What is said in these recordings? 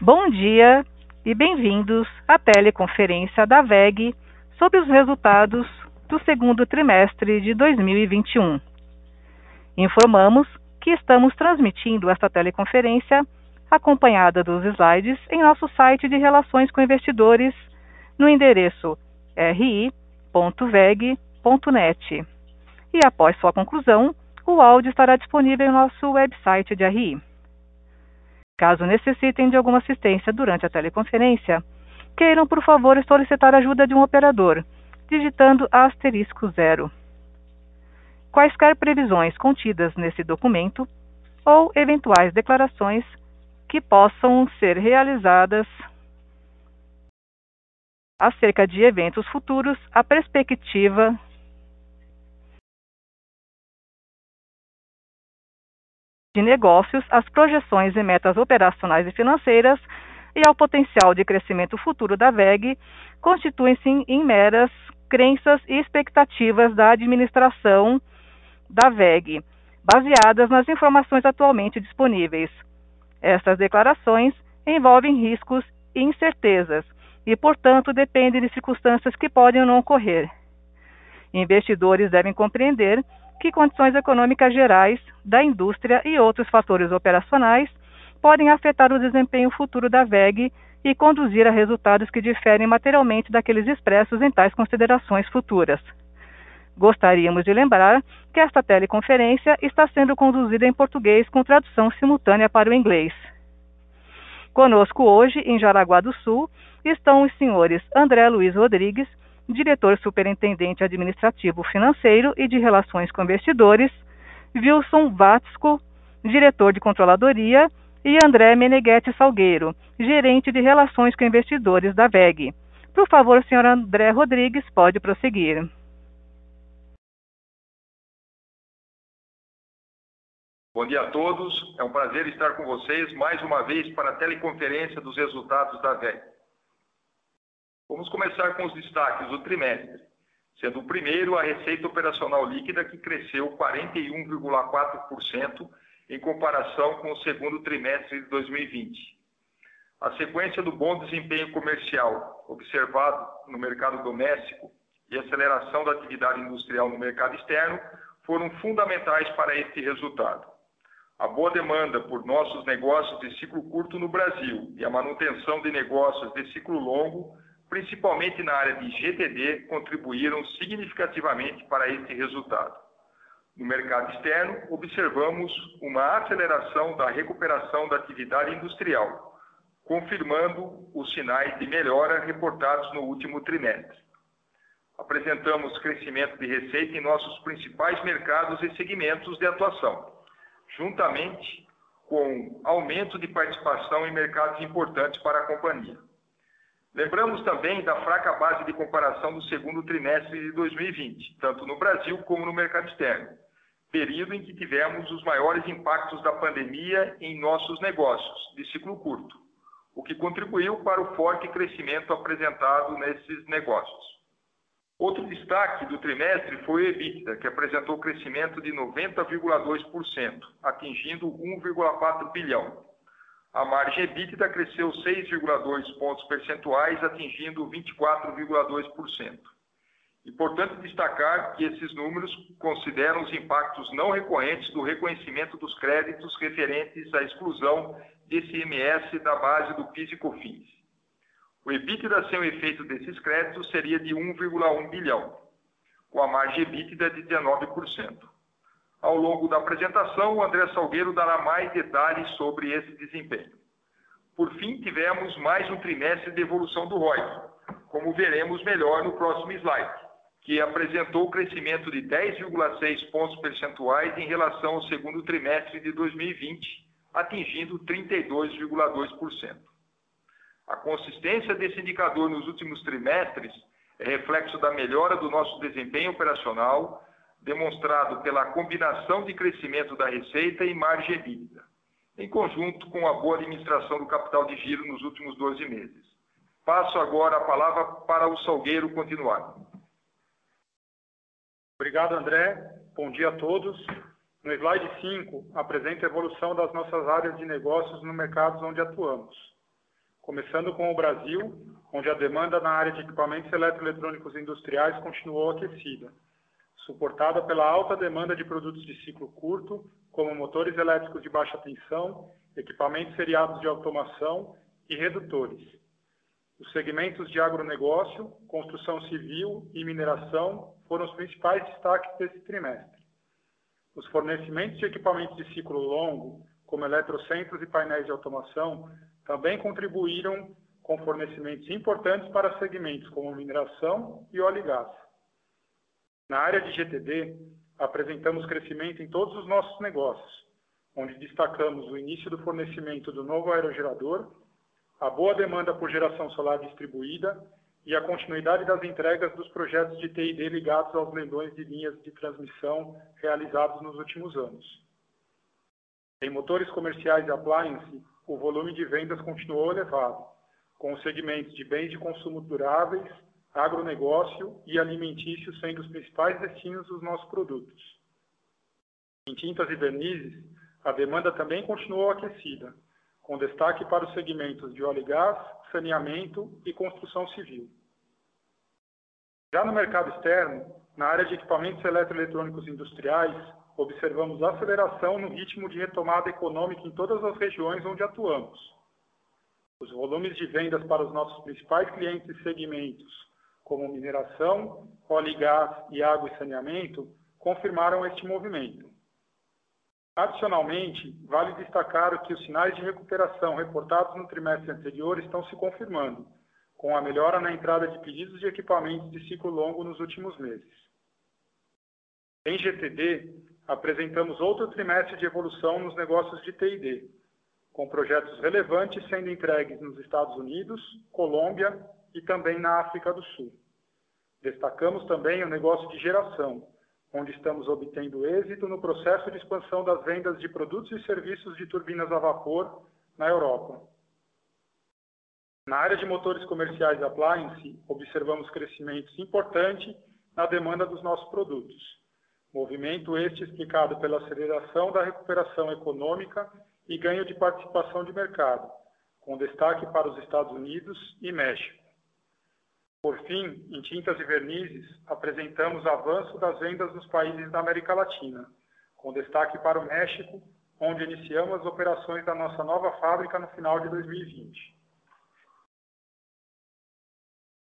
Bom dia e bem-vindos à teleconferência da VEG sobre os resultados do segundo trimestre de 2021. Informamos que estamos transmitindo esta teleconferência acompanhada dos slides em nosso site de Relações com Investidores no endereço ri.veg.net. E após sua conclusão, o áudio estará disponível em nosso website de RI. Caso necessitem de alguma assistência durante a teleconferência, queiram, por favor, solicitar ajuda de um operador, digitando asterisco zero. Quaisquer previsões contidas nesse documento ou eventuais declarações que possam ser realizadas acerca de eventos futuros, a perspectiva de negócios, as projeções e metas operacionais e financeiras e ao potencial de crescimento futuro da VEG constituem-se em meras crenças e expectativas da administração da VEG, baseadas nas informações atualmente disponíveis. Estas declarações envolvem riscos e incertezas e, portanto, dependem de circunstâncias que podem ou não ocorrer. Investidores devem compreender que condições econômicas gerais da indústria e outros fatores operacionais podem afetar o desempenho futuro da VEG e conduzir a resultados que diferem materialmente daqueles expressos em tais considerações futuras. Gostaríamos de lembrar que esta teleconferência está sendo conduzida em português com tradução simultânea para o inglês. Conosco hoje, em Jaraguá do Sul, estão os senhores André Luiz Rodrigues, diretor superintendente administrativo financeiro e de relações com investidores, Wilson Vatsco, diretor de controladoria, e André Meneghetti Salgueiro, gerente de relações com investidores da VEG. Por favor, senhor André Rodrigues, pode prosseguir. Bom dia a todos. É um prazer estar com vocês mais uma vez para a teleconferência dos resultados da VEG. Vamos começar com os destaques do trimestre, sendo o primeiro a receita operacional líquida que cresceu 41,4% em comparação com o segundo trimestre de 2020. A sequência do bom desempenho comercial observado no mercado doméstico e aceleração da atividade industrial no mercado externo foram fundamentais para este resultado. A boa demanda por nossos negócios de ciclo curto no Brasil e a manutenção de negócios de ciclo longo principalmente na área de GTD, contribuíram significativamente para esse resultado. No mercado externo, observamos uma aceleração da recuperação da atividade industrial, confirmando os sinais de melhora reportados no último trimestre. Apresentamos crescimento de receita em nossos principais mercados e segmentos de atuação, juntamente com aumento de participação em mercados importantes para a companhia. Lembramos também da fraca base de comparação do segundo trimestre de 2020, tanto no Brasil como no mercado externo, período em que tivemos os maiores impactos da pandemia em nossos negócios, de ciclo curto, o que contribuiu para o forte crescimento apresentado nesses negócios. Outro destaque do trimestre foi o EBITDA, que apresentou crescimento de 90,2%, atingindo 1,4 bilhão, a margem EBITDA cresceu 6,2 pontos percentuais, atingindo 24,2%. Importante destacar que esses números consideram os impactos não recorrentes do reconhecimento dos créditos referentes à exclusão desse IMS da base do PIS e COFINS. O EBITDA sem o efeito desses créditos seria de 1,1 bilhão, com a margem EBITDA de 19%. Ao longo da apresentação, o André Salgueiro dará mais detalhes sobre esse desempenho. Por fim, tivemos mais um trimestre de evolução do ROI, como veremos melhor no próximo slide, que apresentou crescimento de 10,6 pontos percentuais em relação ao segundo trimestre de 2020, atingindo 32,2%. A consistência desse indicador nos últimos trimestres é reflexo da melhora do nosso desempenho operacional, demonstrado pela combinação de crescimento da receita e margem EBITDA, em conjunto com a boa administração do capital de giro nos últimos 12 meses. Passo agora a palavra para o Salgueiro continuar. Obrigado, André. Bom dia a todos. No slide 5, apresento a evolução das nossas áreas de negócios no mercados onde atuamos. começando com o Brasil, onde a demanda na área de equipamentos eletroeletrônicos industriais continuou aquecida, suportada pela alta demanda de produtos de ciclo curto, como motores elétricos de baixa tensão, equipamentos seriados de automação e redutores. Os segmentos de agronegócio, construção civil e mineração foram os principais destaques desse trimestre. Os fornecimentos de equipamentos de ciclo longo, como eletrocentros e painéis de automação, também contribuíram com fornecimentos importantes para segmentos como mineração e óleo e gás. Na área de GTD, apresentamos crescimento em todos os nossos negócios, onde destacamos o início do fornecimento do novo aerogerador, a boa demanda por geração solar distribuída e a continuidade das entregas dos projetos de TID ligados aos leilões de linhas de transmissão realizados nos últimos anos. Em motores comerciais e appliance, o volume de vendas continuou elevado, com os segmentos de bens de consumo duráveis, agronegócio e alimentício sendo os principais destinos dos nossos produtos. Em tintas e vernizes, a demanda também continuou aquecida, com destaque para os segmentos de óleo e gás, saneamento e construção civil. Já no mercado externo, na área de equipamentos eletroeletrônicos industriais, observamos aceleração no ritmo de retomada econômica em todas as regiões onde atuamos os volumes de vendas para os nossos principais clientes e segmentos, como mineração, óleo e gás e água e saneamento, confirmaram este movimento. Adicionalmente, vale destacar que os sinais de recuperação reportados no trimestre anterior estão se confirmando, com a melhora na entrada de pedidos de equipamentos de ciclo longo nos últimos meses. Em GTD, apresentamos outro trimestre de evolução nos negócios de TID, com projetos relevantes sendo entregues nos Estados Unidos, Colômbia e também na África do Sul. Destacamos também o negócio de geração, onde estamos obtendo êxito no processo de expansão das vendas de produtos e serviços de turbinas a vapor na Europa. Na área de motores comerciais appliance, observamos crescimento importante na demanda dos nossos produtos. Movimento este explicado pela aceleração da recuperação econômica e ganho de participação de mercado, com destaque para os Estados Unidos e México. Por fim, em tintas e vernizes, apresentamos avanço das vendas nos países da América Latina, com destaque para o México, onde iniciamos as operações da nossa nova fábrica no final de 2020.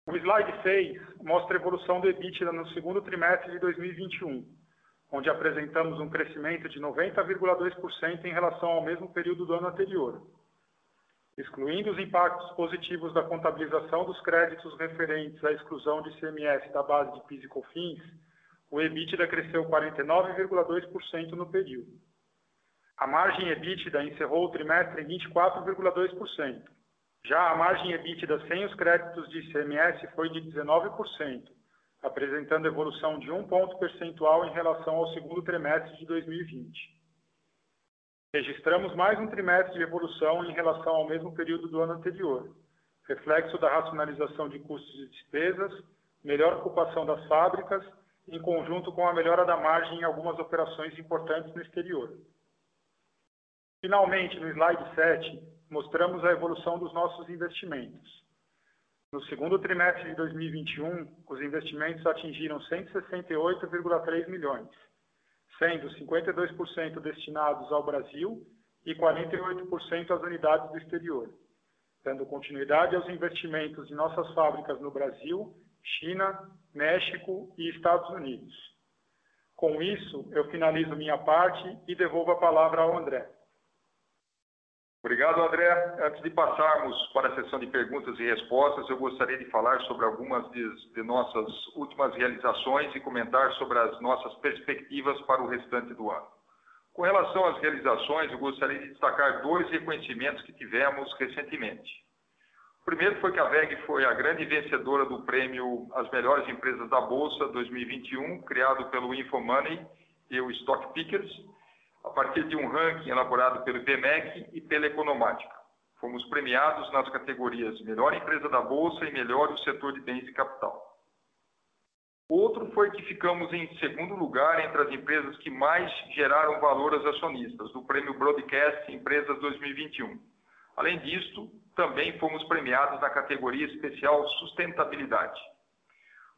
O slide 6 mostra a evolução do EBITDA no segundo trimestre de 2021, onde apresentamos um crescimento de 90,2% em relação ao mesmo período do ano anterior. Excluindo os impactos positivos da contabilização dos créditos referentes à exclusão de CMS da base de PIS e COFINS, o EBITDA cresceu 49,2% no período. A margem EBITDA encerrou o trimestre em 24,2%. Já a margem EBITDA sem os créditos de ICMS foi de 19%, apresentando evolução de um ponto percentual em relação ao segundo trimestre de 2020. Registramos mais um trimestre de evolução em relação ao mesmo período do ano anterior, reflexo da racionalização de custos e despesas, melhor ocupação das fábricas, em conjunto com a melhora da margem em algumas operações importantes no exterior. Finalmente, no slide 7, mostramos a evolução dos nossos investimentos. No segundo trimestre de 2021, os investimentos atingiram 168,3 milhões, sendo 52% destinados ao Brasil e 48% às unidades do exterior, dando continuidade aos investimentos de nossas fábricas no Brasil, China, México e Estados Unidos. Com isso, eu finalizo minha parte e devolvo a palavra ao André. Obrigado, André. Antes de passarmos para a sessão de perguntas e respostas, eu gostaria de falar sobre algumas de, de, nossas últimas realizações e comentar sobre as nossas perspectivas para o restante do ano. Com relação às realizações, eu gostaria de destacar dois reconhecimentos que tivemos recentemente. O primeiro foi que a VEG foi a grande vencedora do prêmio As Melhores Empresas da Bolsa 2021, criado pelo InfoMoney e o Stock Pickers, a partir de um ranking elaborado pelo IBMEC e pela Economática. Fomos premiados nas categorias Melhor Empresa da Bolsa e Melhor do Setor de Bens e Capital. Outro foi que ficamos em segundo lugar entre as empresas que mais geraram valor aos acionistas, do Prêmio Broadcast Empresas 2021. Além disso, também fomos premiados na categoria especial Sustentabilidade.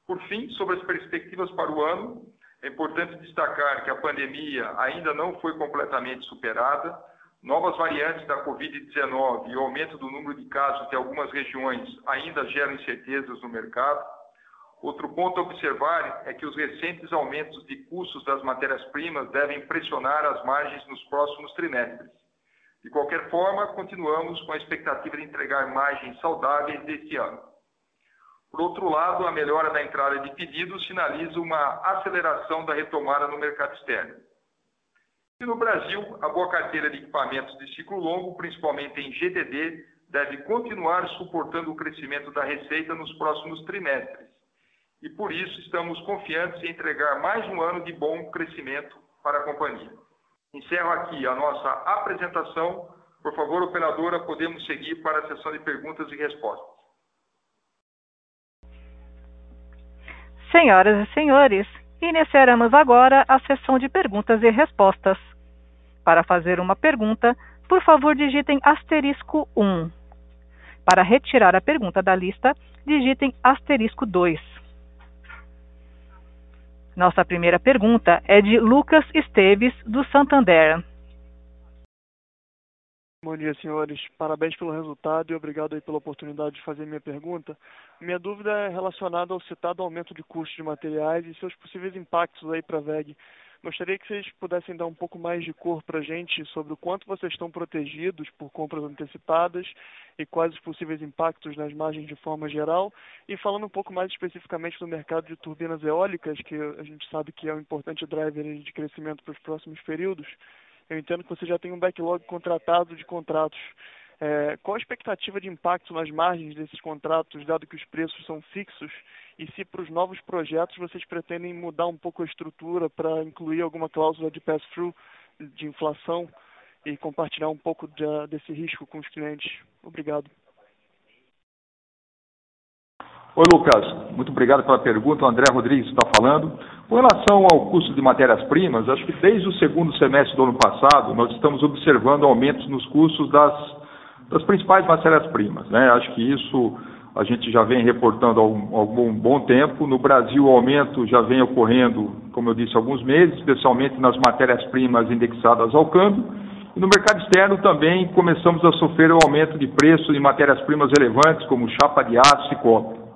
Por fim, sobre as perspectivas para o ano, é importante destacar que a pandemia ainda não foi completamente superada, novas variantes da Covid-19 e o aumento do número de casos de algumas regiões ainda geram incertezas no mercado. Outro ponto a observar é que os recentes aumentos de custos das matérias-primas devem pressionar as margens nos próximos trimestres. De qualquer forma, continuamos com a expectativa de entregar margens saudáveis deste ano. Por outro lado, a melhora da entrada de pedidos sinaliza uma aceleração da retomada no mercado externo. E no Brasil, a boa carteira de equipamentos de ciclo longo, principalmente em GTD, deve continuar suportando o crescimento da receita nos próximos trimestres. E por isso estamos confiantes em entregar mais um ano de bom crescimento para a companhia. Encerro aqui a nossa apresentação. Por favor, operadora, podemos seguir para a sessão de perguntas e respostas. Senhoras e senhores, iniciaremos agora a sessão de perguntas e respostas. Para fazer uma pergunta, por favor, digitem asterisco 1. Para retirar a pergunta da lista, digitem asterisco 2. Nossa primeira pergunta é de Lucas Esteves, do Santander. Bom dia, senhores. Parabéns pelo resultado e obrigado aí pela oportunidade de fazer minha pergunta. Minha dúvida é relacionada ao citado aumento de custos de materiais e seus possíveis impactos aí para a VEG. Gostaria que vocês pudessem dar um pouco mais de cor para a gente sobre o quanto vocês estão protegidos por compras antecipadas e quais os possíveis impactos nas margens de forma geral. E falando um pouco mais especificamente do mercado de turbinas eólicas, que a gente sabe que é um importante driver de crescimento para os próximos períodos, eu entendo que você já tem um backlog contratado de contratos. É, qual a expectativa de impacto nas margens desses contratos, dado que os preços são fixos? E se para os novos projetos vocês pretendem mudar um pouco a estrutura para incluir alguma cláusula de pass-through de inflação e compartilhar um pouco de, desse risco com os clientes? Obrigado. Oi, Lucas. Muito obrigado pela pergunta. O André Rodrigues está falando. Com relação ao custo de matérias-primas, acho que desde o segundo semestre do ano passado, nós estamos observando aumentos nos custos das, das principais matérias-primas. Né? Acho que isso a gente já vem reportando há algum, bom tempo. No Brasil, o aumento já vem ocorrendo, como eu disse, há alguns meses, especialmente nas matérias-primas indexadas ao câmbio. E no mercado externo também começamos a sofrer o aumento de preço de matérias-primas relevantes, como chapa de aço e cobre.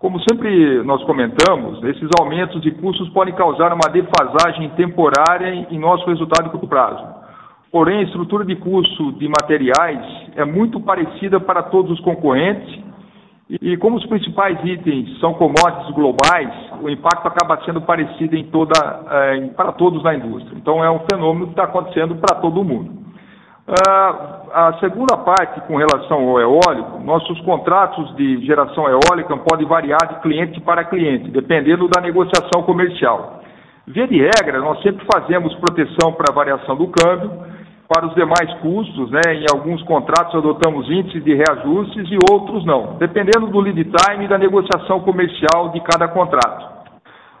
Como sempre nós comentamos, esses aumentos de custos podem causar uma defasagem temporária em nosso resultado de curto prazo. Porém, a estrutura de custo de materiais é muito parecida para todos os concorrentes e, como os principais itens são commodities globais, o impacto acaba sendo parecido em toda, eh, para todos na indústria. Então, é um fenômeno que está acontecendo para todo mundo. Uh, a segunda parte, com relação ao eólico, nossos contratos de geração eólica podem variar de cliente para cliente, dependendo da negociação comercial. Via de regra, nós sempre fazemos proteção para a variação do câmbio, para os demais custos, né? em alguns contratos adotamos índices de reajustes e outros não, dependendo do lead time e da negociação comercial de cada contrato.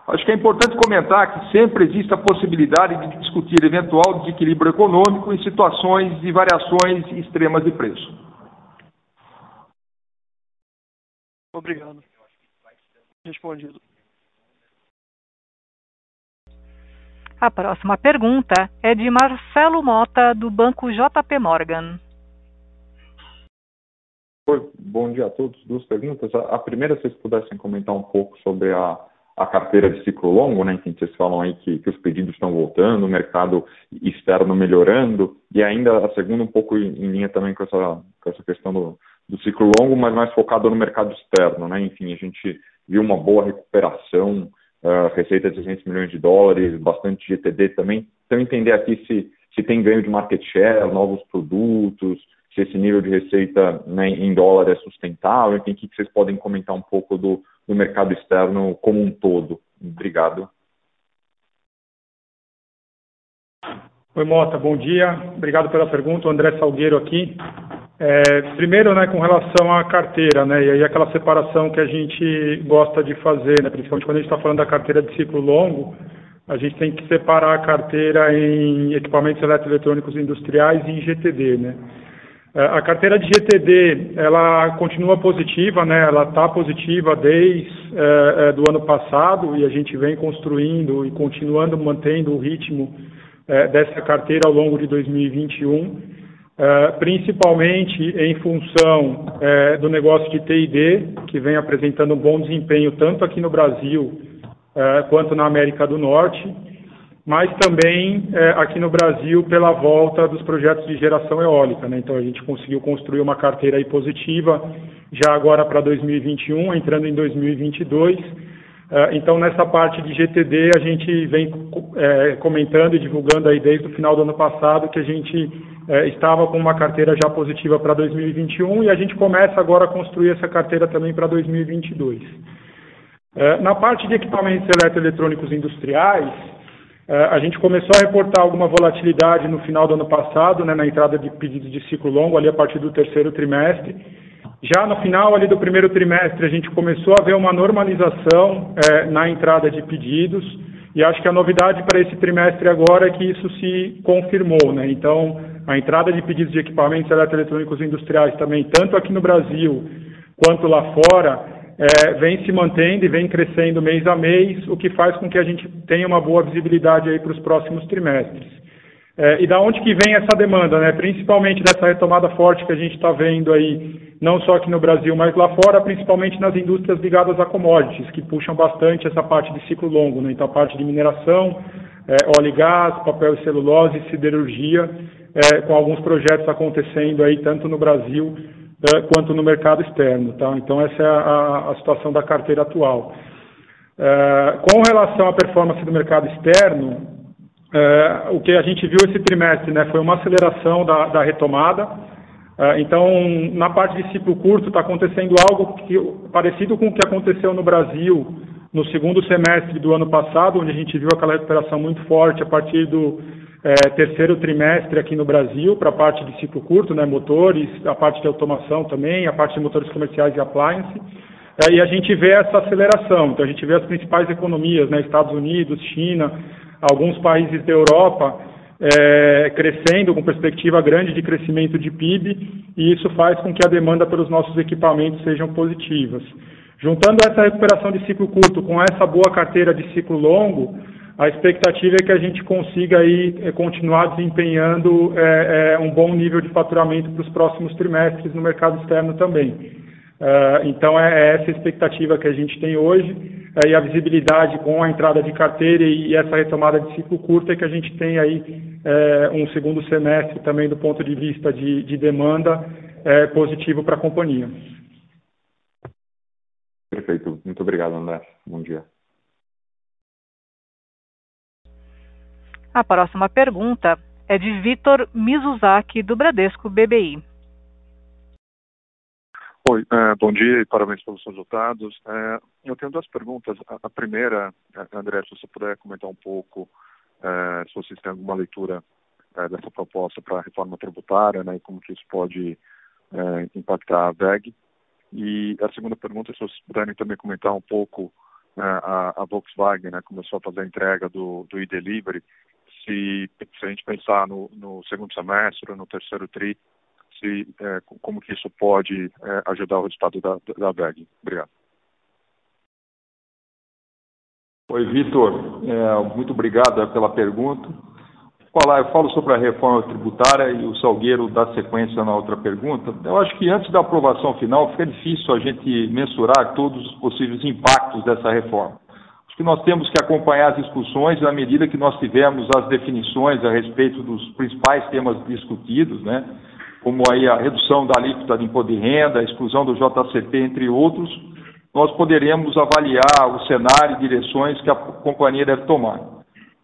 Acho que é importante comentar que sempre existe a possibilidade de discutir eventual desequilíbrio econômico em situações de variações extremas de preço. Obrigado. Respondido. A próxima pergunta é de Marcelo Mota, do Banco JP Morgan. Oi, bom dia a todos. Duas perguntas. A primeira, se vocês pudessem comentar um pouco sobre a a carteira de ciclo longo, né, que vocês falam aí que, que, os pedidos estão voltando, o mercado externo melhorando, e ainda a segunda um pouco em, em linha também com essa, com essa questão do, do, ciclo longo, mas mais focado no mercado externo, né, enfim, a gente viu uma boa recuperação, uh, receita de 200 milhões de dólares, bastante GTD também, então entender aqui se, se tem ganho de market share, novos produtos, se esse nível de receita né, em dólar é sustentável, enfim, o que vocês podem comentar um pouco do, do mercado externo como um todo. Obrigado. Oi, Mota, bom dia. Obrigado pela pergunta. O André Salgueiro aqui. É, primeiro, né, com relação à carteira, né, e aí aquela separação que a gente gosta de fazer, né, principalmente quando a gente está falando da carteira de ciclo longo, a gente tem que separar a carteira em equipamentos eletroeletrônicos industriais e em GTD, né. É, a carteira de GTD, ela continua positiva, né? Ela está positiva desde é, é, do ano passado e a gente vem construindo e continuando mantendo o ritmo é, dessa carteira ao longo de 2021, é, principalmente em função é, do negócio de TID, que vem apresentando um bom desempenho tanto aqui no Brasil quanto na América do Norte mas também é, aqui no Brasil pela volta dos projetos de geração eólica. Né? Então a gente conseguiu construir uma carteira aí positiva já agora para 2021, entrando em 2022. É, então nessa parte de GTD a gente vem é, comentando e divulgando aí desde o final do ano passado que a gente é, estava com uma carteira já positiva para 2021 e a gente começa agora a construir essa carteira também para 2022. É, na parte de equipamentos eletroeletrônicos industriais, a gente começou a reportar alguma volatilidade no final do ano passado, né, na entrada de pedidos de ciclo longo, ali a partir do terceiro trimestre. Já no final ali do primeiro trimestre, a gente começou a ver uma normalização é, na entrada de pedidos, e acho que a novidade para esse trimestre agora é que isso se confirmou. Né? Então, a entrada de pedidos de equipamentos eletroeletrônicos industriais também, tanto aqui no Brasil quanto lá fora, é, vem se mantendo e vem crescendo mês a mês, o que faz com que a gente tenha uma boa visibilidade aí para os próximos trimestres. É, e da onde que vem essa demanda, né? Principalmente dessa retomada forte que a gente está vendo aí, não só aqui no Brasil, mas lá fora, principalmente nas indústrias ligadas a commodities, que puxam bastante essa parte de ciclo longo, né? Então a parte de mineração, é, óleo e gás, papel e celulose, siderurgia, é, com alguns projetos acontecendo aí tanto no Brasil é, quanto no mercado externo. Tá? Então, essa é a, a situação da carteira atual. É, com relação à performance do mercado externo, é, o que a gente viu esse trimestre né, foi uma aceleração da, da retomada. É, então, na parte de ciclo curto, está acontecendo algo que, parecido com o que aconteceu no Brasil no segundo semestre do ano passado, onde a gente viu aquela recuperação muito forte a partir do é, terceiro trimestre aqui no Brasil para a parte de ciclo curto, né, motores, a parte de automação também, a parte de motores comerciais e appliance. É, e a gente vê essa aceleração. Então a gente vê as principais economias, né, Estados Unidos, China, alguns países da Europa é, crescendo com perspectiva grande de crescimento de PIB e isso faz com que a demanda pelos nossos equipamentos sejam positivas. Juntando essa recuperação de ciclo curto com essa boa carteira de ciclo longo, a expectativa é que a gente consiga aí é, continuar desempenhando é, é, um bom nível de faturamento para os próximos trimestres no mercado externo também. Então é, é essa a expectativa que a gente tem hoje é, e a visibilidade com a entrada de carteira e, e essa retomada de ciclo curto é que a gente tem aí um segundo semestre também do ponto de vista de, de demanda positivo para a companhia. Perfeito, muito obrigado André, bom dia. A próxima pergunta é de Vitor Mizuzaki, do Bradesco BBI. Oi, é, bom dia e parabéns pelos resultados. É, eu tenho duas perguntas. A, a, primeira, é, André, se você puder comentar um pouco é, se vocês têm alguma leitura é, dessa proposta para a reforma tributária né, e como que isso pode é, impactar a VEG. E a segunda pergunta, se vocês puderem também comentar um pouco, a, a, Volkswagen né, começou a fazer a entrega do, do e-delivery se, se a gente pensar no, no segundo semestre, no terceiro tri, se, é, como que isso pode é, ajudar o resultado da, da VEG. Obrigado. Oi, Vitor. É, muito obrigado pela pergunta. Falar, eu falo sobre a reforma tributária e o Salgueiro dá sequência na outra pergunta. Eu acho que antes da aprovação final fica difícil a gente mensurar todos os possíveis impactos dessa reforma que nós temos que acompanhar as discussões na medida que nós tivermos as definições a respeito dos principais temas discutidos, né? como aí a redução da alíquota de imposto de renda, a exclusão do JCP, entre outros, nós poderemos avaliar o cenário e direções que a companhia deve tomar.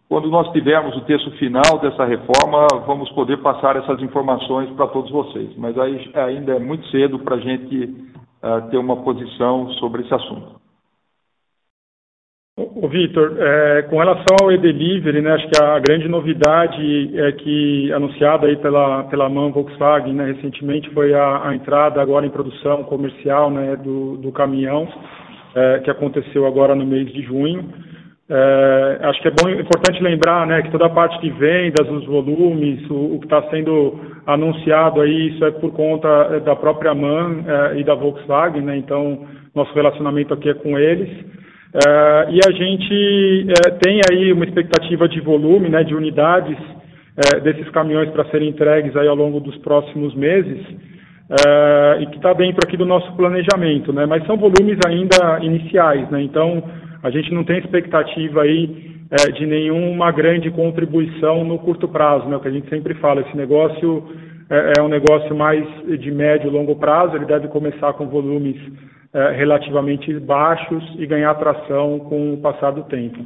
Quando nós tivermos o texto final dessa reforma, vamos poder passar essas informações para todos vocês. Mas aí ainda é muito cedo para a gente uh, ter uma posição sobre esse assunto. O Vitor, é, com relação ao e-delivery, né, acho que a grande novidade é que anunciada aí pela pela MAN Volkswagen né, recentemente foi a, a, entrada agora em produção comercial né, do, do caminhão é, que aconteceu agora no mês de junho. É, acho que é bom, importante lembrar né, que toda a parte de vendas, os volumes, o, o que está sendo anunciado aí, isso é por conta é, da própria MAN é, e da Volkswagen, né, então nosso relacionamento aqui é com eles. É, e a gente é, tem aí uma expectativa de volume, né, de unidades é, desses caminhões para serem entregues aí ao longo dos próximos meses, e que está dentro aqui do nosso planejamento, né, mas são volumes ainda iniciais, né, então a gente não tem expectativa aí é, de nenhuma grande contribuição no curto prazo, né? O que a gente sempre fala, esse negócio é, é um negócio mais de médio e longo prazo, ele deve começar com volumes é, relativamente baixos e ganhar atração com o passar do tempo.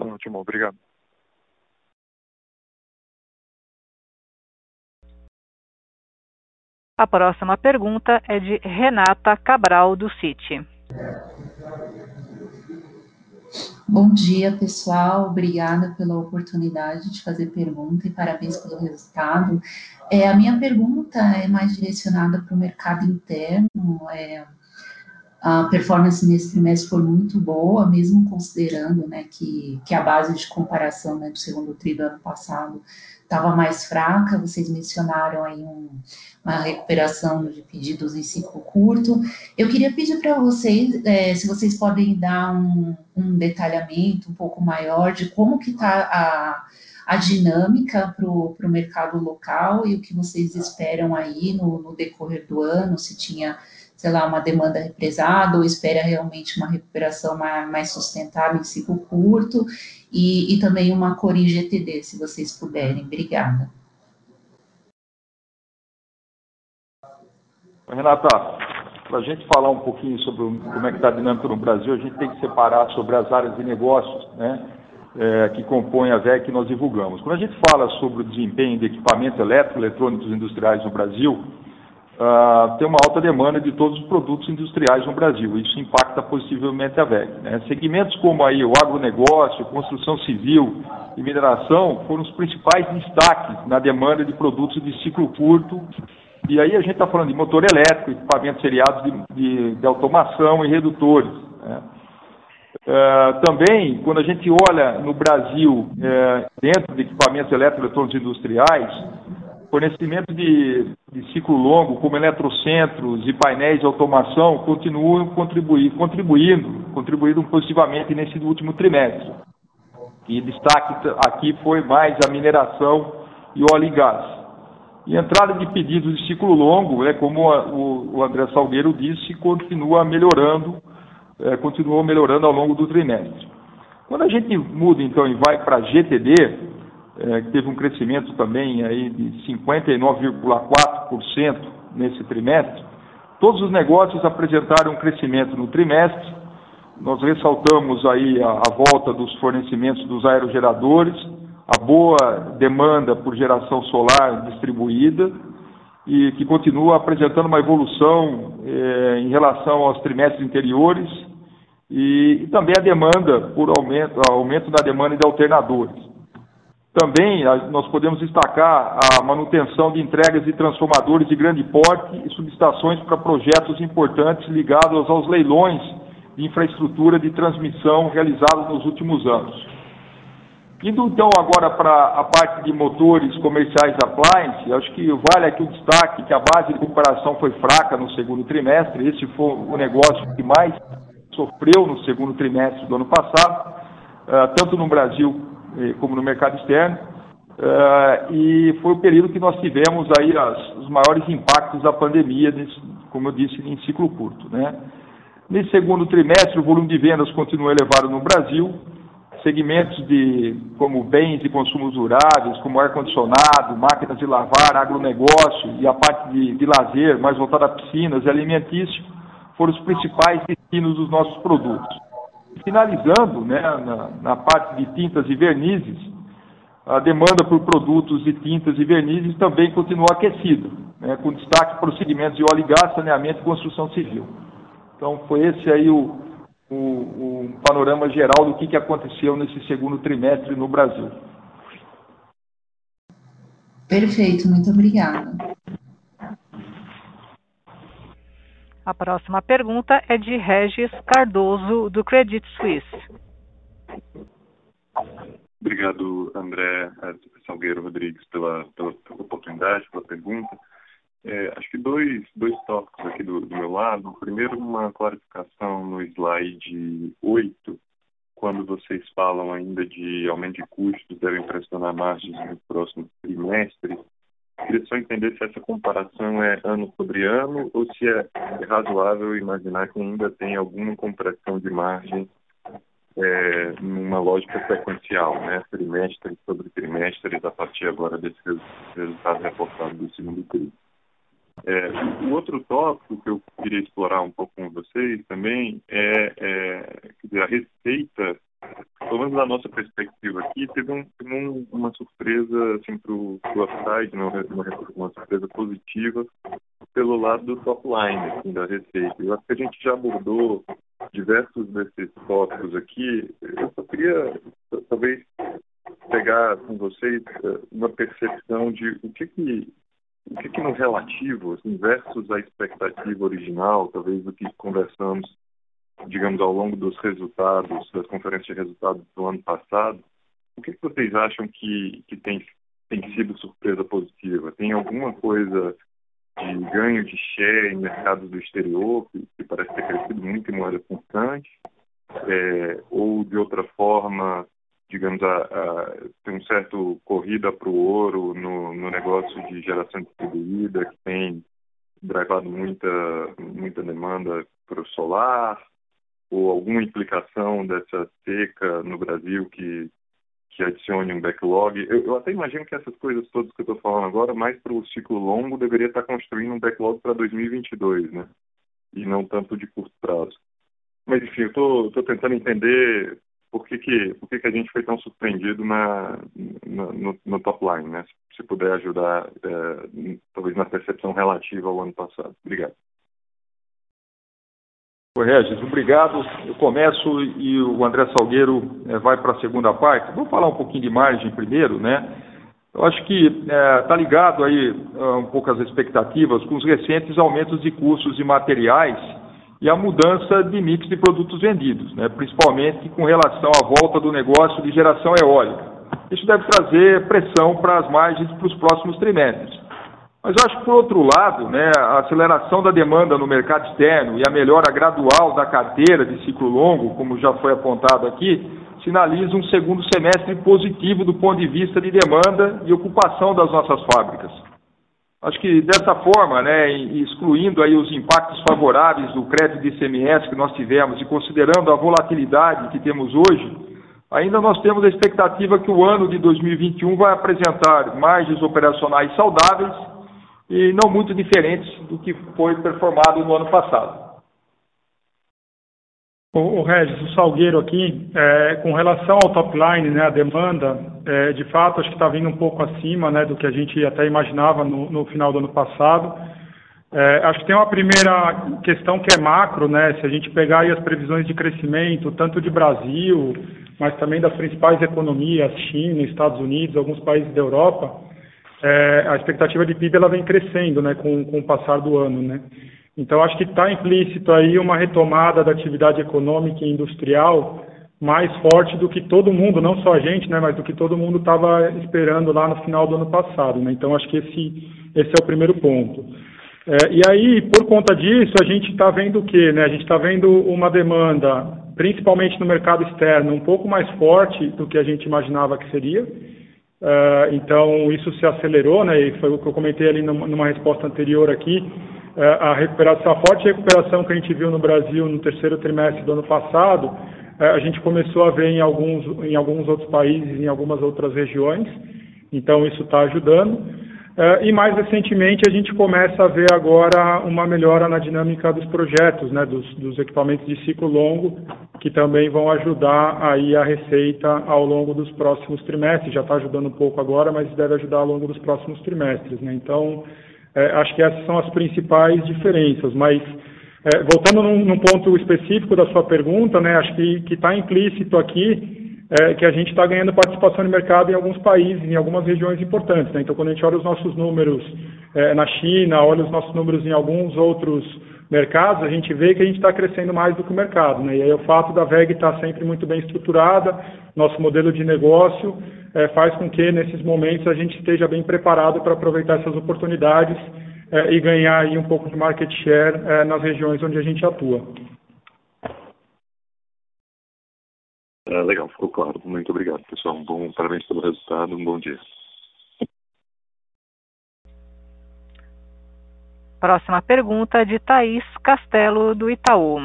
Ótimo, obrigado. A próxima pergunta é de Renata Cabral, do Citi. Bom dia, pessoal. Obrigada pela oportunidade de fazer pergunta e parabéns pelo resultado. É, a minha pergunta é mais direcionada para o mercado interno. É, a performance nesse trimestre foi muito boa, mesmo considerando né, que, que a base de comparação né, do segundo tri do ano passado estava mais fraca. Vocês mencionaram aí um, uma recuperação de pedidos em ciclo curto. Eu queria pedir para vocês é, se vocês podem dar um, um, detalhamento um pouco maior de como que está a, a dinâmica para o mercado local e o que vocês esperam aí no, no decorrer do ano, se tinha sei lá, uma demanda represada ou espera realmente uma recuperação mais, mais sustentável em ciclo curto e, e também uma cor em GTD, se vocês puderem. Obrigada. Renata, para a gente falar um pouquinho sobre como é que está a dinâmica no Brasil, a gente tem que separar sobre as áreas de negócios né, é, que compõem a VEC que nós divulgamos. Quando a gente fala sobre o desempenho de equipamentos elétricos, eletrônicos industriais no Brasil, uh, tem uma alta demanda de todos os produtos industriais no Brasil. Isso impacta positivamente a VEG. Né? Segmentos como aí o agronegócio, construção civil e mineração foram os principais destaques na demanda de produtos de ciclo curto. E aí a gente está falando de motor elétrico, equipamentos seriados de, de, de automação e redutores. Né? Uh, também, quando a gente olha no Brasil, uh, dentro de equipamentos eletroeletrônicos industriais, fornecimento de, de, ciclo longo, como eletrocentros e painéis de automação, continuam contribuindo, contribuindo positivamente nesse último trimestre. E destaque aqui foi mais a mineração e óleo e gás. E entrada de pedidos de ciclo longo, é como a, o, o, André Salgueiro disse, continua melhorando, é, continuou melhorando ao longo do trimestre. Quando a gente muda então e vai para GTD, é, que teve um crescimento também aí de 59,4% nesse trimestre. Todos os negócios apresentaram um crescimento no trimestre. Nós ressaltamos aí a, a volta dos fornecimentos dos aerogeradores, a boa demanda por geração solar distribuída e que continua apresentando uma evolução eh, em relação aos trimestres anteriores e, e, também a demanda por aumento, aumento da demanda de alternadores. Também nós podemos destacar a manutenção de entregas de transformadores de grande porte e subestações para projetos importantes ligados aos leilões de infraestrutura de transmissão realizados nos últimos anos. Indo então agora para a parte de motores comerciais appliance, acho que vale aqui o destaque que a base de comparação foi fraca no segundo trimestre, esse foi o negócio que mais sofreu no segundo trimestre do ano passado, eh, tanto no Brasil como no mercado externo. Uh, e foi o período que nós tivemos aí as, os maiores impactos da pandemia, como eu disse, em ciclo curto. Né? Nesse segundo trimestre, o volume de vendas continua elevado no Brasil. Segmentos de, como bens de consumo duráveis, como ar-condicionado, máquinas de lavar, agronegócio e a parte de, de lazer, mais voltada a piscinas e alimentício, foram os principais destinos dos nossos produtos. Finalizando, né, na, na parte de tintas e vernizes, a demanda por produtos de tintas e vernizes também continua aquecida, né, com destaque para os segmentos de óleo e gás, saneamento e construção civil. Então, foi esse aí o, o, o panorama geral do que, que aconteceu nesse segundo trimestre no Brasil. Perfeito, muito obrigada. A próxima pergunta é de Regis Cardoso, do Credit Suisse. Obrigado, André Salgueiro Rodrigues, pela, pela oportunidade, pela pergunta. É, acho que dois, dois tópicos aqui do, do meu lado. Primeiro, uma clarificação no slide 8, quando vocês falam ainda de aumento de custos devem pressionar margens no próximo trimestre. Queria só entender se essa comparação é ano sobre ano ou se é razoável imaginar que ainda tem alguma compressão de margem é, numa lógica sequencial, né? trimestre sobre trimestre, a partir agora desse resultado reportado do segundo trimestre. É, o outro tópico que eu queria explorar um pouco com vocês também é, é a receita, pelo menos da nossa perspectiva aqui, teve, um, um, uma surpresa assim, para o upside, né, uma, uma surpresa positiva pelo lado do top line assim, da receita. Eu acho que a gente já abordou diversos desses tópicos aqui. Eu só queria, talvez, pegar com vocês eh, uma percepção de o que que o que, que no relativo, assim, versus a expectativa original, talvez do que conversamos, digamos, ao longo dos resultados, das conferências de resultados do ano passado, o que, vocês acham que, que tem, tem sido surpresa positiva? Tem alguma coisa de ganho de share em mercados do exterior, que, que parece ter crescido muito em moeda constante, é, ou de outra forma, digamos, a, a, tem um certo corrida para o ouro no, no negócio de geração distribuída, que tem drivado muita, muita demanda para o solar, ou alguma implicação dessa seca no Brasil que, que adicione um backlog. Eu, eu até imagino que essas coisas todas que eu estou falando agora, mais para o ciclo longo, deveria estar construindo um backlog para 2022, né? E não tanto de curto prazo. Mas, enfim, eu estou tentando entender por que, que, por que, que a gente foi tão surpreendido na, na no, no, top line, né? Se puder ajudar, é, talvez na percepção relativa ao ano passado. Obrigado. Oi, Regis, obrigado. Eu começo e o André Salgueiro é, vai para a segunda parte. Vou falar um pouquinho de margem primeiro, né? Eu acho que está é, tá ligado aí um pouco as expectativas com os recentes aumentos de custos de materiais e a mudança de mix de produtos vendidos, né, principalmente com relação à volta do negócio de geração eólica. Isso deve trazer pressão para as margens para os próximos trimestres. Mas eu acho que, por outro lado, né, a aceleração da demanda no mercado externo e a melhora gradual da carteira de ciclo longo, como já foi apontado aqui, sinaliza um segundo semestre positivo do ponto de vista de demanda e ocupação das nossas fábricas. Acho que dessa forma, né, excluindo aí os impactos favoráveis do crédito de ICMS que nós tivemos e considerando a volatilidade que temos hoje, ainda nós temos a expectativa que o ano de 2021 vai apresentar margens operacionais saudáveis e não muito diferentes do que foi performado no ano passado. O, o Regis, o Salgueiro aqui, é, com relação ao top line, né, a demanda, é, de fato, acho que está vindo um pouco acima né, do que a gente até imaginava no, no final do ano passado. É, acho que tem uma primeira questão que é macro, né? Se a gente pegar as previsões de crescimento, tanto de Brasil, mas também das principais economias, China, Estados Unidos, alguns países da Europa, é, a expectativa de PIB ela vem crescendo, né, com, com o passar do ano, né? Então, acho que está implícito aí uma retomada da atividade econômica e industrial mais forte do que todo mundo, não só a gente, né, mas do que todo mundo estava esperando lá no final do ano passado. Né? Então, acho que esse, esse é o primeiro ponto. É, e aí, por conta disso, a gente está vendo o quê? Né? A gente está vendo uma demanda, principalmente no mercado externo, um pouco mais forte do que a gente imaginava que seria. Uh, então, isso se acelerou, né? e foi o que eu comentei ali numa, resposta anterior aqui. É, a recuperação, a forte recuperação que a gente viu no Brasil no terceiro trimestre do ano passado, é, a gente começou a ver em alguns, em alguns outros países, em algumas outras regiões, então isso está ajudando. É, e mais recentemente a gente começa a ver agora uma melhora na dinâmica dos projetos, né, dos, dos equipamentos de ciclo longo, que também vão ajudar aí a receita ao longo dos próximos trimestres. Já está ajudando um pouco agora, mas deve ajudar ao longo dos próximos trimestres. Né? Então, é, acho que essas são as principais diferenças, mas é, voltando num, num, ponto específico da sua pergunta, né, acho que está implícito aqui é, que a gente está ganhando participação de mercado em alguns países, em algumas regiões importantes. Né? Então, quando a gente olha os nossos números é, na China, olha os nossos números em alguns outros mercados, a gente vê que a gente está crescendo mais do que o mercado. Né? E aí o fato da VEG estar tá sempre muito bem estruturada, nosso modelo de negócio, é, faz com que nesses momentos a gente esteja bem preparado para aproveitar essas oportunidades é, e ganhar aí um pouco de market share é, nas regiões onde a gente atua. É, legal, ficou claro. Muito obrigado, pessoal. Um bom, parabéns pelo resultado. Um bom dia. Próxima pergunta de Thaís Castelo, do Itaú.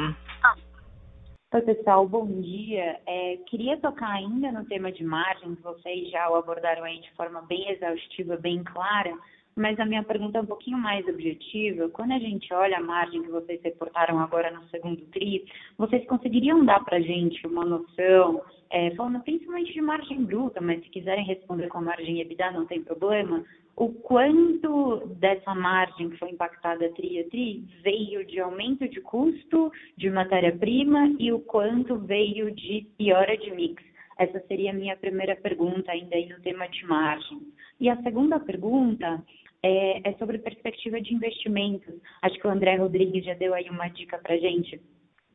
Oi, pessoal, bom dia. É, queria tocar ainda no tema de margens, vocês já o abordaram aí de forma bem exaustiva, bem clara, mas a minha pergunta é um pouquinho mais objetiva. Quando a gente olha a margem que vocês reportaram agora no segundo TRI, vocês conseguiriam dar para a gente uma noção, é, falando principalmente de margem bruta, mas se quiserem responder com margem EBITDA não tem problema, o quanto dessa margem que foi impactada TRI a TRI veio de aumento de custo de matéria-prima e o quanto veio de piora de mix? Essa seria a minha primeira pergunta ainda aí no tema de margem. E a segunda pergunta é, é sobre perspectiva de investimentos. Acho que o André Rodrigues já deu aí uma dica para gente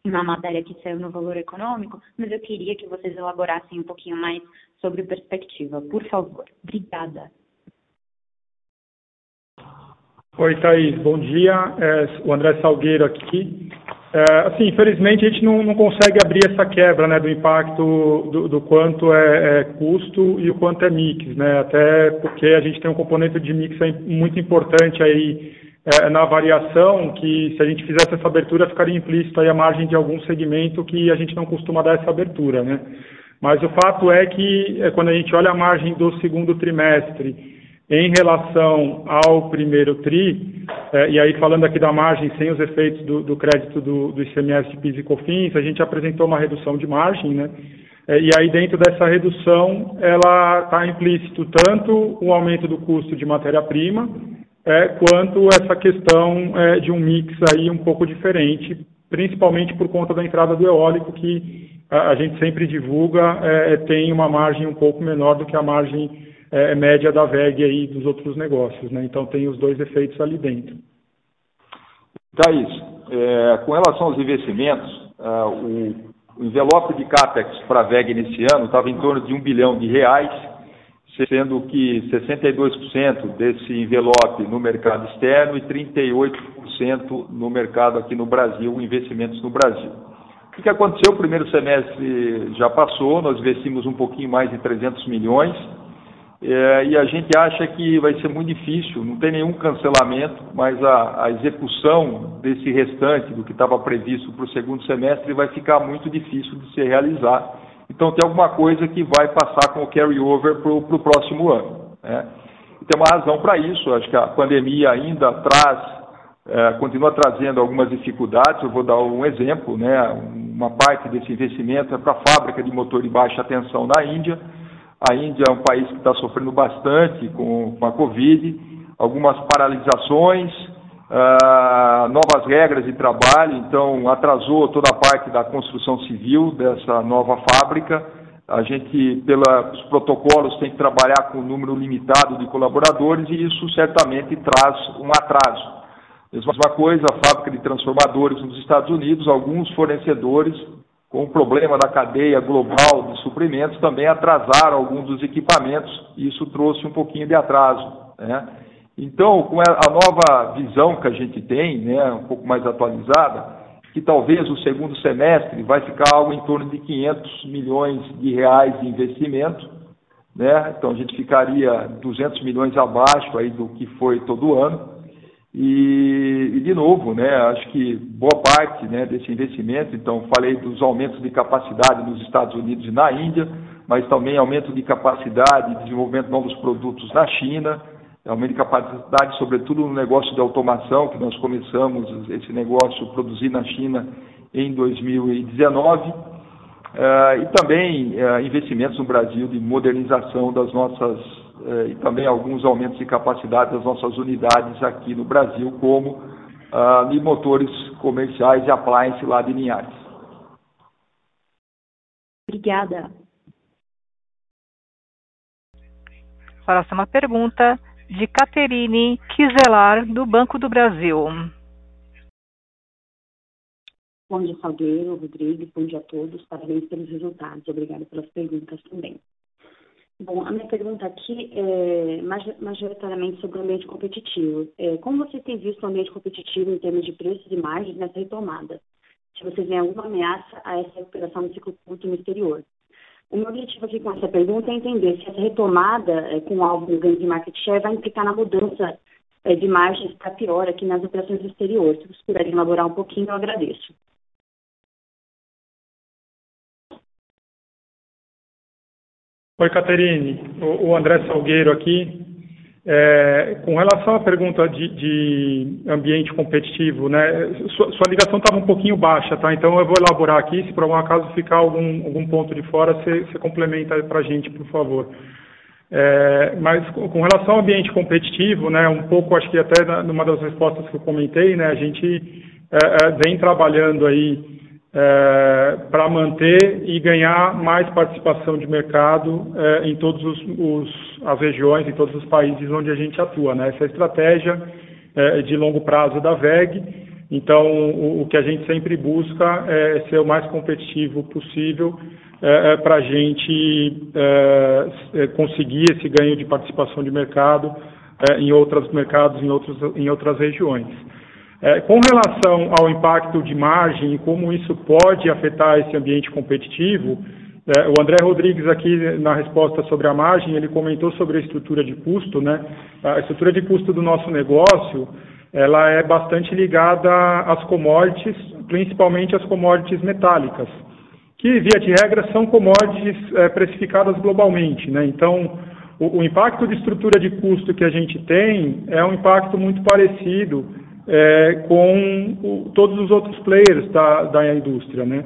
na matéria que saiu no Valor Econômico, mas eu queria que vocês elaborassem um pouquinho mais sobre perspectiva, por favor. Obrigada. Oi, Thaís, bom dia. É, o André Salgueiro aqui. É, assim, infelizmente a gente não, não, consegue abrir essa quebra né, do impacto do, do quanto é, é, custo e o quanto é mix, né? Até porque a gente tem um componente de mix muito importante aí é, na variação, que se a gente fizesse essa abertura ficaria implícito aí a margem de algum segmento que a gente não costuma dar essa abertura, né? Mas o fato é que é, quando a gente olha a margem do segundo trimestre em relação ao primeiro TRI, é, e aí falando aqui da margem sem os efeitos do, do crédito do, do ICMS de PIS e COFINS, a gente apresentou uma redução de margem, né? É, e aí dentro dessa redução, ela está implícito tanto o aumento do custo de matéria-prima, é, quanto essa questão é, de um mix aí um pouco diferente, principalmente por conta da entrada do eólico, que a, a gente sempre divulga, tem uma margem um pouco menor do que a margem é, é, média da VEG aí dos outros negócios, né? Então tem os dois efeitos ali dentro. Thaís, é, com relação aos investimentos, é, o, envelope de CAPEX para a VEG nesse ano estava em torno de um bilhão de reais, sendo que 62% desse envelope no mercado externo e 38% no mercado aqui no Brasil, investimentos no Brasil. O que aconteceu? O primeiro semestre já passou, nós investimos um pouquinho mais de 300 milhões, é, e a gente acha que vai ser muito difícil, não tem nenhum cancelamento, mas a, a execução desse restante do que estava previsto para o segundo semestre vai ficar muito difícil de se realizar. Então tem alguma coisa que vai passar com o carry-over para o próximo ano. Né? Tem uma razão para isso, acho que a pandemia ainda traz, é, continua trazendo algumas dificuldades, eu vou dar um exemplo, né? uma parte desse investimento é para a fábrica de motor de baixa tensão na Índia, a Índia é um país que está sofrendo bastante com, com, a Covid, algumas paralisações, uh, novas regras de trabalho, então atrasou toda a parte da construção civil dessa nova fábrica. A gente, pelos protocolos, tem que trabalhar com um número limitado de colaboradores e isso certamente traz um atraso. Mesma coisa, a fábrica de transformadores nos Estados Unidos, alguns fornecedores com o problema da cadeia global de suprimentos, também atrasaram alguns dos equipamentos, e isso trouxe um pouquinho de atraso. Né? Então, com a nova visão que a gente tem, né, um pouco mais atualizada, que talvez o segundo semestre vai ficar algo em torno de 500 milhões de reais de investimento, né? então a gente ficaria 200 milhões abaixo aí do que foi todo ano, e, e, de novo, né, acho que boa parte né, desse investimento, então falei dos aumentos de capacidade nos Estados Unidos e na Índia, mas também aumento de capacidade de desenvolvimento de novos produtos na China, aumento de capacidade, sobretudo no negócio de automação, que nós começamos esse negócio produzir na China em 2019, uh, eh, e também uh, investimentos no Brasil de modernização das nossas eh, e também alguns aumentos de capacidade das nossas unidades aqui no Brasil, como ah, de motores comerciais e appliance lá de Linhares. Obrigada. Próxima pergunta de Caterine Kiselar, do Banco do Brasil. Bom dia, Salgueiro, Rodrigues, bom dia a todos, parabéns pelos resultados, obrigada pelas perguntas também. Bom, a minha pergunta aqui é majoritariamente sobre o ambiente competitivo. É, como vocês têm visto o ambiente competitivo em termos de preços e margens nessa retomada? Se vocês veem alguma ameaça a essa recuperação no ciclo curto no exterior? O meu objetivo aqui com essa pergunta é entender se essa retomada é, com alvo no ganho de market share vai implicar na mudança é, de margens para pior aqui nas operações do exterior. Se vocês puderem elaborar um pouquinho, eu agradeço. Oi, Caterine. O André Salgueiro aqui. É, com relação à pergunta de, de ambiente competitivo, né, sua, sua ligação estava um pouquinho baixa, tá? Então eu vou elaborar aqui, se por algum acaso ficar algum, algum ponto de fora, você, complementa para a gente, por favor. É, mas com relação ao ambiente competitivo, né, um pouco, acho que até numa das respostas que eu comentei, né, a gente é, é vem trabalhando aí é, para manter e ganhar mais participação de mercado é, em todas as regiões, em todos os países onde a gente atua. Né? Essa é a estratégia é, de longo prazo da VEG. Então, o, o, que a gente sempre busca é ser o mais competitivo possível é, é, para a gente é, conseguir esse ganho de participação de mercado em outros mercados, em, outros, em outras regiões. É, com relação ao impacto de margem e como isso pode afetar esse ambiente competitivo, é, o André Rodrigues aqui na resposta sobre a margem, ele comentou sobre a estrutura de custo, né? A estrutura de custo do nosso negócio, ela é bastante ligada às commodities, principalmente às commodities metálicas, que via de regra são commodities é, precificadas globalmente, né? Então, o, o impacto de estrutura de custo que a gente tem é um impacto muito parecido é, com o, todos os outros players da, da indústria, né?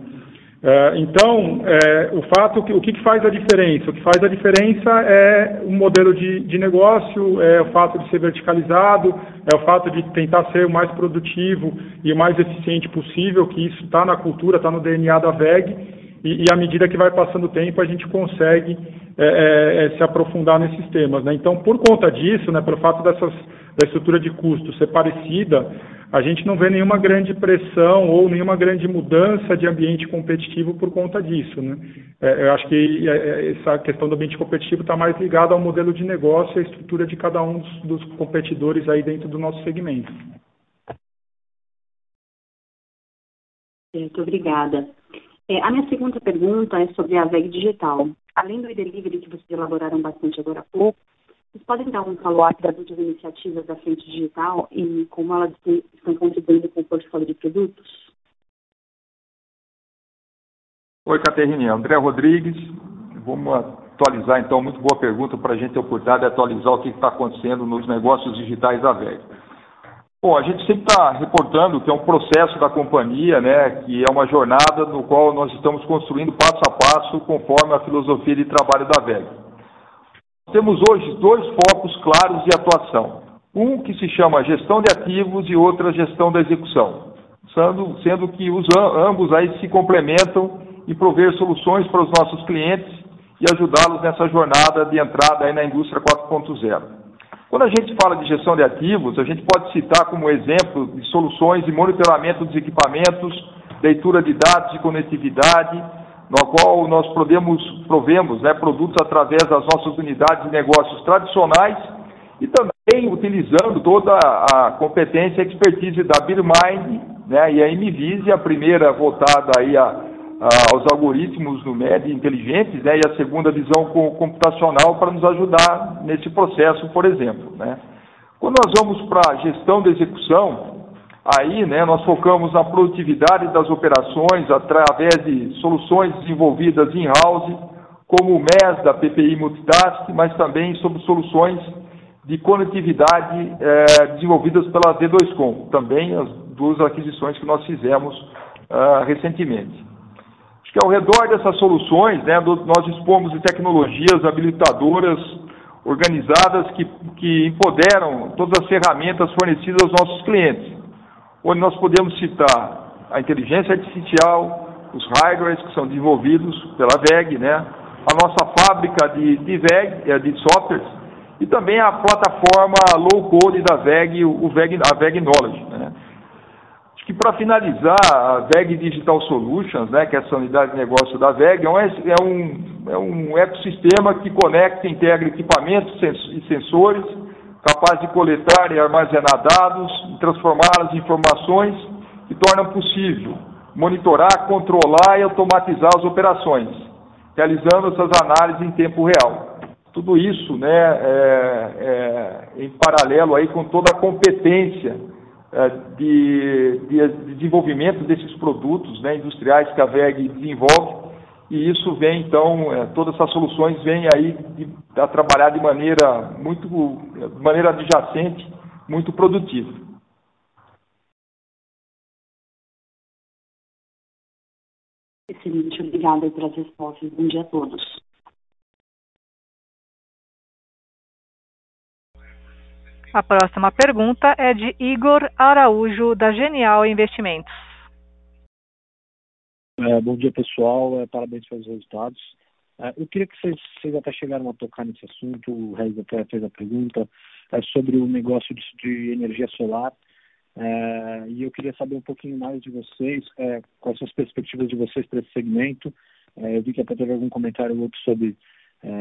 É, então, é, o fato que o que, faz a diferença? O que faz a diferença é o modelo de, de negócio, é o fato de ser verticalizado, é o fato de tentar ser o mais produtivo e o mais eficiente possível, que isso está na cultura, está no DNA da VEG, e, e, à medida que vai passando o tempo a gente consegue é, é, é, se aprofundar nesses temas. Né? Então, por conta disso, né, pelo fato dessas da estrutura de custo ser parecida, a gente não vê nenhuma grande pressão ou nenhuma grande mudança de ambiente competitivo por conta disso. Né? É, eu acho que é, é, essa questão do ambiente competitivo está mais ligada ao modelo de negócio e à estrutura de cada um dos, competidores aí dentro do nosso segmento. Muito obrigada. A minha segunda pergunta é sobre a VEG Digital. Além do e-delivery que vocês elaboraram bastante agora há pouco, vocês podem dar um follow-up das últimas iniciativas da Frente Digital e como elas estão contribuindo com o portfólio de produtos? Oi, Caterine. André Rodrigues. Vamos atualizar, então, muito boa pergunta para a gente ter oportunidade de atualizar o que está acontecendo nos negócios digitais da VEG. Bom, a gente sempre está reportando que é um processo da companhia, né, que é uma jornada no qual nós estamos construindo passo a passo conforme a filosofia de trabalho da VEG. Temos hoje dois focos claros de atuação. Um que se chama gestão de ativos e outra gestão da execução, sendo, sendo que os, ambos aí se complementam e prover soluções para os nossos clientes e ajudá-los nessa jornada de entrada aí na indústria 4.0. Quando a gente fala de gestão de ativos, a gente pode citar como exemplo de soluções de monitoramento dos equipamentos, leitura de dados de conectividade, no qual nós podemos, provemos né, produtos através das nossas unidades de negócios tradicionais e também utilizando toda a competência e expertise da BeerMind né, e a MVise, a primeira voltada aí a, a, aos algoritmos no MED inteligentes né, e a segunda visão computacional para nos ajudar nesse processo, por exemplo. Né. Quando nós vamos para a gestão da execução, Aí, né, nós focamos na produtividade das operações através de soluções desenvolvidas in-house, como o MES da PPI Multitask, mas também sobre soluções de conectividade eh, desenvolvidas pela V2Com, também as duas aquisições que nós fizemos uh, recentemente. Acho que ao redor dessas soluções, né, nós dispomos de tecnologias habilitadoras organizadas que, que empoderam todas as ferramentas fornecidas aos nossos clientes onde nós podemos citar a inteligência artificial, os hardwares que são desenvolvidos pela VEG, né? a nossa fábrica de, de VEG, é, de softwares, e também a plataforma low code da VEG, o VEG, a VEG Knowledge. Né? Acho que para finalizar, a VEG Digital Solutions, né, que é essa unidade de negócio da VEG, é um, é um, é um ecossistema que conecta e integra equipamentos e sensores, capaz de coletar e armazenar dados e transformar as informações que tornam possível monitorar, controlar e automatizar as operações, realizando essas análises em tempo real. Tudo isso né, é, é, em paralelo aí com toda a competência é, de, de, de, desenvolvimento desses produtos né, industriais que a VEG desenvolve, e isso vem então, é, todas essas soluções vêm aí de, a trabalhar de maneira muito, de maneira adjacente, muito produtiva. Excelente, obrigada pelas respostas. Bom dia a todos. A próxima pergunta é de Igor Araújo, da Genial Investimentos. É, bom dia, pessoal. É, parabéns pelos resultados. É, eu queria que vocês, vocês, até chegaram a tocar nesse assunto, o Reis até fez a pergunta, é, sobre o negócio de, de energia solar. É, e eu queria saber um pouquinho mais de vocês, é, quais são as perspectivas de vocês para esse segmento. eu vi que até teve algum comentário outro sobre,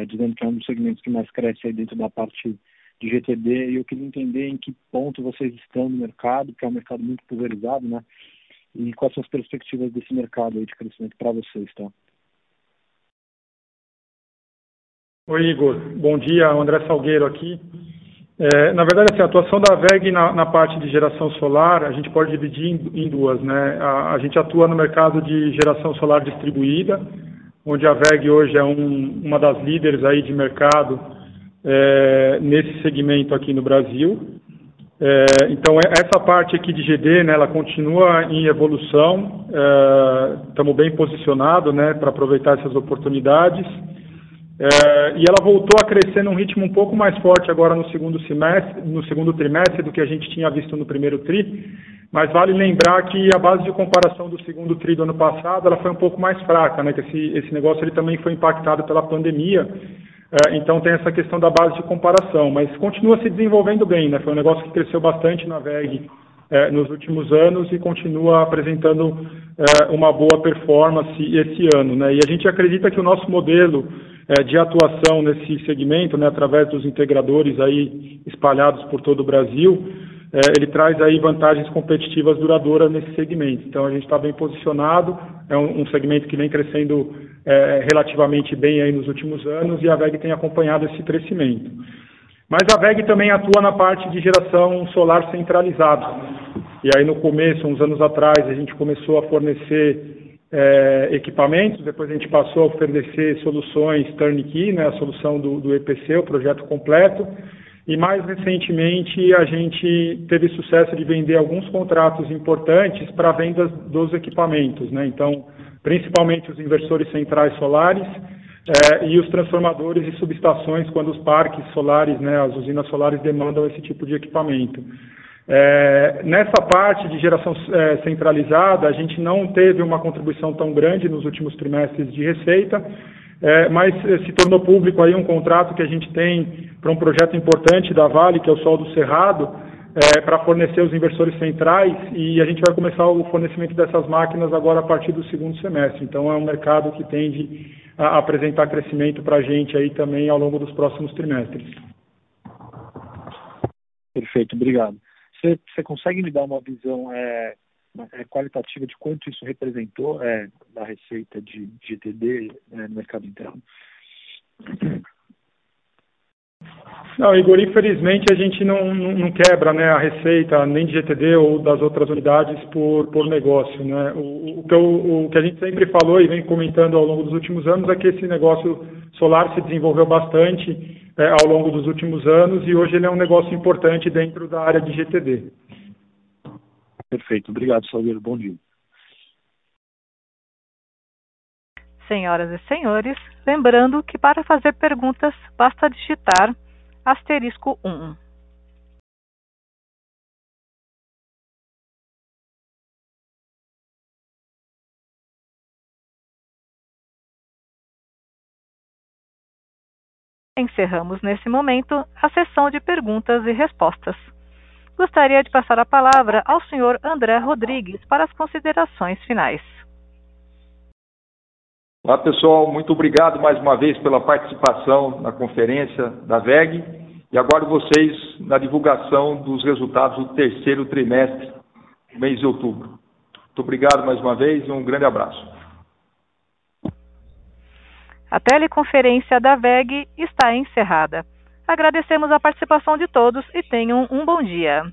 dizendo que é um dos segmentos que mais cresce aí dentro da parte de GTD e eu queria entender em que ponto vocês estão no mercado, que é um mercado muito pulverizado, né? E quais são as perspectivas desse mercado aí de crescimento para vocês, tá? Oi, Igor. Bom dia, André Salgueiro aqui. É, na verdade, assim, a atuação da VEG na, na, parte de geração solar, a gente pode dividir em, em duas, né? A, a, gente atua no mercado de geração solar distribuída, onde a VEG hoje é um, uma das líderes aí de mercado é, nesse segmento aqui no Brasil. É, então, é, essa parte aqui de GD, né, ela continua em evolução, estamos é, bem posicionados né, para aproveitar essas oportunidades. É, e ela voltou a crescer num ritmo um pouco mais forte agora no segundo semestre, no segundo trimestre do que a gente tinha visto no primeiro tri, mas vale lembrar que a base de comparação do segundo tri do ano passado ela foi um pouco mais fraca, né? Que esse, esse negócio ele também foi impactado pela pandemia é, então tem essa questão da base de comparação, mas continua se desenvolvendo bem, né? Foi um negócio que cresceu bastante na VEG é, nos últimos anos e continua apresentando é, uma boa performance esse ano, né? E a gente acredita que o nosso modelo é, de atuação nesse segmento, né, através dos integradores aí espalhados por todo o Brasil, é, ele traz aí vantagens competitivas duradouras nesse segmento. Então a gente está bem posicionado, é um, um, segmento que vem crescendo é, relativamente bem aí nos últimos anos e a VEG tem acompanhado esse crescimento. Mas a VEG também atua na parte de geração solar centralizada. E aí no começo, uns anos atrás, a gente começou a fornecer é, equipamentos, depois a gente passou a oferecer soluções turnkey, né, a solução do, do EPC, o projeto completo, e mais recentemente a gente teve sucesso de vender alguns contratos importantes para vendas dos equipamentos, né? Então, principalmente os inversores centrais solares é, e os transformadores e subestações quando os parques solares, né, as usinas solares demandam esse tipo de equipamento. É, nessa parte de geração é, centralizada, a gente não teve uma contribuição tão grande nos últimos trimestres de receita, é, mas é, se tornou público aí um contrato que a gente tem para um projeto importante da Vale, que é o Sol do Cerrado, é, para fornecer os inversores centrais e a gente vai começar o fornecimento dessas máquinas agora a partir do segundo semestre. Então é um mercado que tende a apresentar crescimento para a gente aí também ao longo dos próximos trimestres. Perfeito, obrigado. Você, consegue me dar uma visão é, qualitativa de quanto isso representou é, da receita de GTD é, no mercado interno? Não, Igor, infelizmente a gente não, não, não, quebra né, a receita nem de GTD ou das outras unidades por, por negócio. Né? O, o, que o que a gente sempre falou e vem comentando ao longo dos últimos anos é que esse negócio solar se desenvolveu bastante é, ao longo dos últimos anos e hoje ele é um negócio importante dentro da área de GTD. Perfeito. Obrigado, Salgueiro. Bom dia. Senhoras e senhores, lembrando que para fazer perguntas basta digitar asterisco 1. encerramos nesse momento a sessão de perguntas e respostas. Gostaria de passar a palavra ao senhor André Rodrigues para as considerações finais. Olá, pessoal. Muito obrigado mais uma vez pela participação na conferência da VEG e aguardo vocês na divulgação dos resultados do terceiro trimestre, mês de outubro. Muito obrigado mais uma vez e um grande abraço. A teleconferência da VEG está encerrada. Agradecemos a participação de todos e tenham um bom dia.